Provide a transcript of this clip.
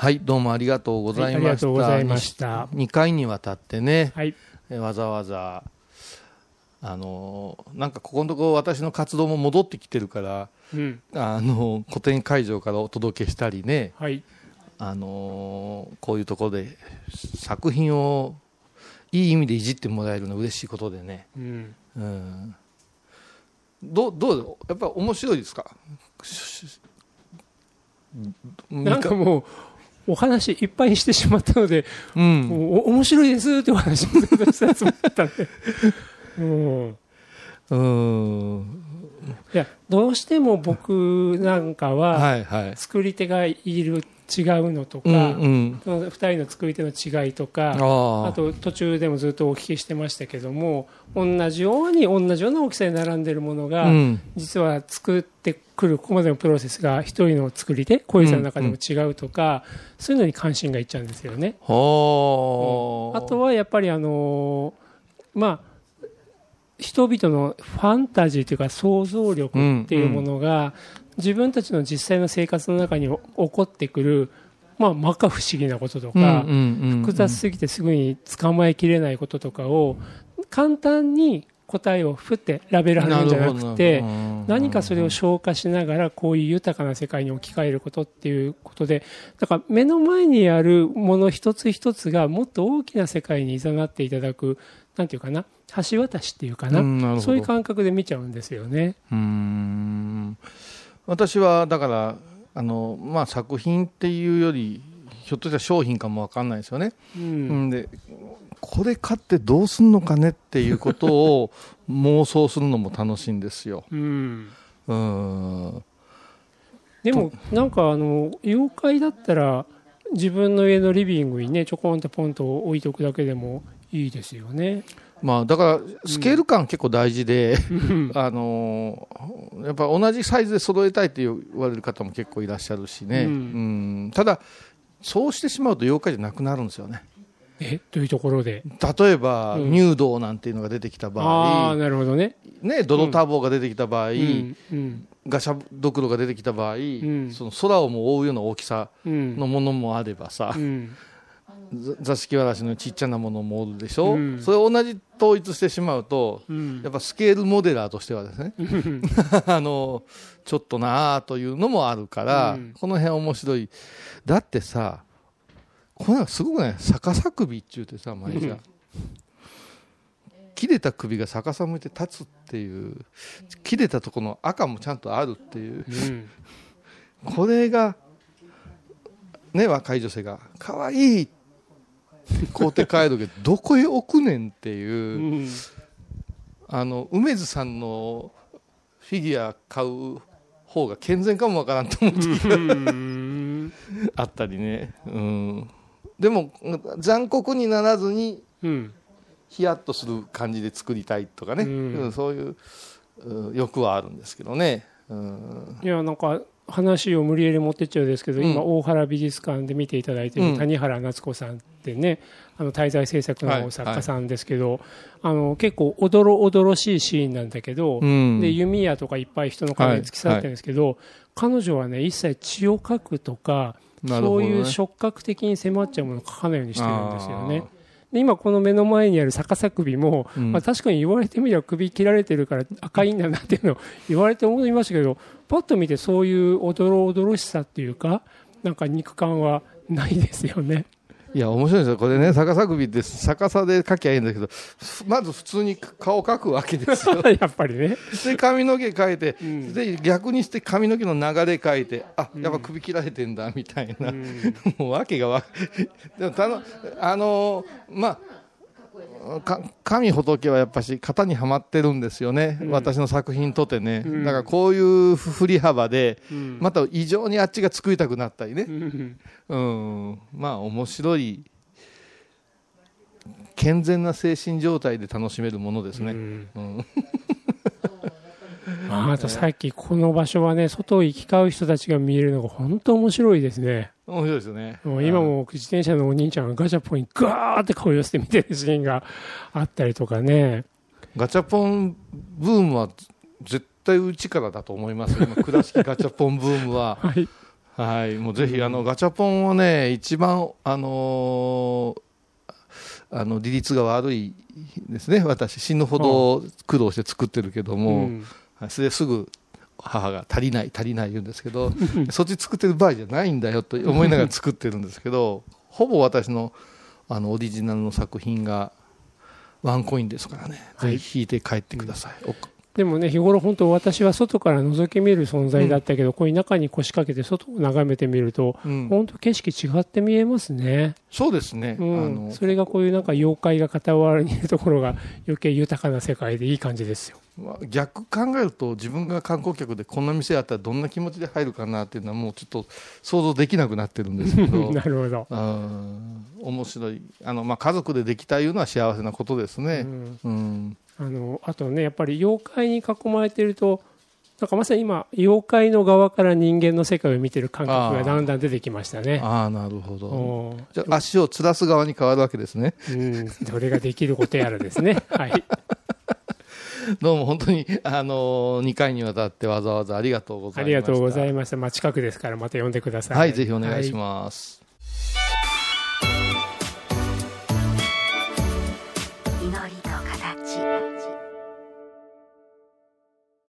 はい、どうもありがとうございました。はいありがとうございました2回にわたってね、はい。えわざわざ、あのーなんかここのところ私の活動も戻ってきてるから、うん。あのー、個展会場からお届けしたりね、はい。あのーこういうところで作品をいい意味でいじってもらえるのは嬉しいことでね。うん。うん。どう、どう、やっぱ面白いですか？なんかもう、お話いっぱいしてしまったので、うん。お面白いですってお話をしたつもりだったんで。うん。うん。いや、どうしても僕なんかは。作り手がいる違うのとか、うんうん。その二人の作り手の違いとか、あと途中でもずっとお聞きしてましたけども、同じように同じような大きさに並んでるものが、うん。実は作ってくるここまでのプロセスが一人の作り手、小んの中でも違うとか、そういうのに関心がいっちゃうんですよね。ほーあとはやっぱりあのーまあ人々のファンタジーというか想像力っていうものが、自分たちの実際の生活の中に起こってくる、まあ、摩訶不思議なこととか、複雑すぎてすぐに捕まえきれないこととかを簡単に答えを振ってラベル貼るんじゃなくて何かそれを消化しながらこういう豊かな世界に置き換えることっていうことでだから目の前にあるもの一つ一つがもっと大きな世界にいざなっていただくなんていうかな橋渡しっていうかな,、そういう感覚で見ちゃうんですよね。うーん。私はだからあの、まあ、作品っていうよりひょっとしたら商品かもわかんないですよね、ううんん、でこれ買ってどうすんのかねっていうことを妄想するのも楽しいんですよ。うん。うん。でもなんかあの妖怪だったら自分の家のリビングにねちょこんとポンと置いておくだけでもいいですよね。まあ、だからスケール感結構大事で、うん。あのーやっぱ同じサイズで揃えたいって言われる方も結構いらっしゃるしね、うん。うん。ただ、そうしてしまうと妖怪じゃなくなるんですよね。えというところで。例えば、うん。入道なんていうのが出てきた場ああ合、なるほどね。ね、泥ターボが出てきた場合、うん。うん。ガシャドクロが出てきた場合、ん。その空をも覆うような大きさうん。のものもあればさ、うん。ざ座敷わらしのちっちゃなものもおるでしょ、うん。それを同じ統一してしまうと、うん。やっぱスケールモデラーとしてはですね、あの、ちょっとなあというのもあるから、うん。この辺面白い。だってさ、これすごくない？逆さ首っちゅうてさ、前じゃ。切れた首が逆さ向いて立つっていう、切れたところの赤もちゃんとあるっていう、うん。これが、ね、若い女性が、可愛いって買うて帰るけど、どこへ置くねんっていう。う、ん。あの梅津さんのフィギュア買う方が健全かもわからんと思う時がうん。あったりね、うん、でも残酷にならずにうん。ヒヤッとする感じで作りたいとかね、うん。うんそういううん欲はあるんですけどね、うん、いやなんか話を無理やり持ってっちゃうんですけど、うん。今大原美術館で見ていただいていうん。る谷原夏子さんってね、あの滞在制作の作家さんですけど、あの結構おどろおどろしいシーンなんだけど、うん。で弓矢とかいっぱい人の体に突き刺さってるんですけど、彼女はね一切血を描くとか、そういう触覚的に迫っちゃうものを描かないようにしてるんですよね。で今この目の前にある逆さ首も、うんまあ、確かに言われてみれば首切られてるから赤いんだなっていうのを言われて思いましたけどパッと見てそういうおどろおどろしさっていうかなんか肉感はないですよね。いや面白いですよ。これね逆さ首って逆さで描きゃいいんだけどまず普通に顔描くわけですよ。やっぱりね。で髪の毛描いて、ん。で逆にして髪の毛の流れ描いてあやっぱ首切られてんだみたいな、もう訳がわでもたのあのまあか神仏はやっぱし型にはまってるんですよね、私の作品とてね、ん。だからこういう振り幅で、うん。また異常にあっちが作りたくなったりね。う、ん。うん、まあ面白い健全な精神状態で楽しめるものですね。うん。うん。ま あ、あとさっきこの場所はね外を行き交う人たちが見えるのが本当面白いですね。面白いですよね。もう今も自転車のお兄ちゃんがガチャポンにガーって顔寄せて見てるシーンがあったりとかね。ガチャポンブームは絶対うちからだと思います。よ今倉敷ガチャポンブームは。はい。はい、もうぜひ、あのガチャポンをね、一番、あのー、あの利率が悪いですね、私、死ぬほど苦労して作ってるけども、うん、それですぐ母が足りない、足りない言うんですけど、そっち作ってる場合じゃないんだよと思いながら作ってるんですけど、ほぼ私のあのオリジナルの作品がワンコインですからね、はい、ぜひ引いて帰ってください。うんでもね、日頃本当私は外から覗き見る存在だったけど、うん、こういう中に腰掛けて外を眺めてみると、うん、本当景色違って見えますね。そうですね。うん、それがこういうなんか妖怪が傍らにいるところが余計豊かな世界でいい感じですよ。逆考えると自分が観光客でこんな店あったらどんな気持ちで入るかなっていうのはもうちょっと想像できなくなってるんですけど。なるほど。面白い。あの、まあ、家族でできたいうのは幸せなことですね、うん、うんあのあとねやっぱり妖怪に囲まれてるとなんかまさに今妖怪の側から人間の世界を見てる感覚がだんだん出てきましたねああなるほどじゃあ足をつらす側に変わるわけですねうんそれができることやらですね はいどうも本当に、あのー、2回にわたってわざわざありがとうございました。ありがとうございました。まあ、近くですからまた呼んでください。はい、ぜひお願いします。はい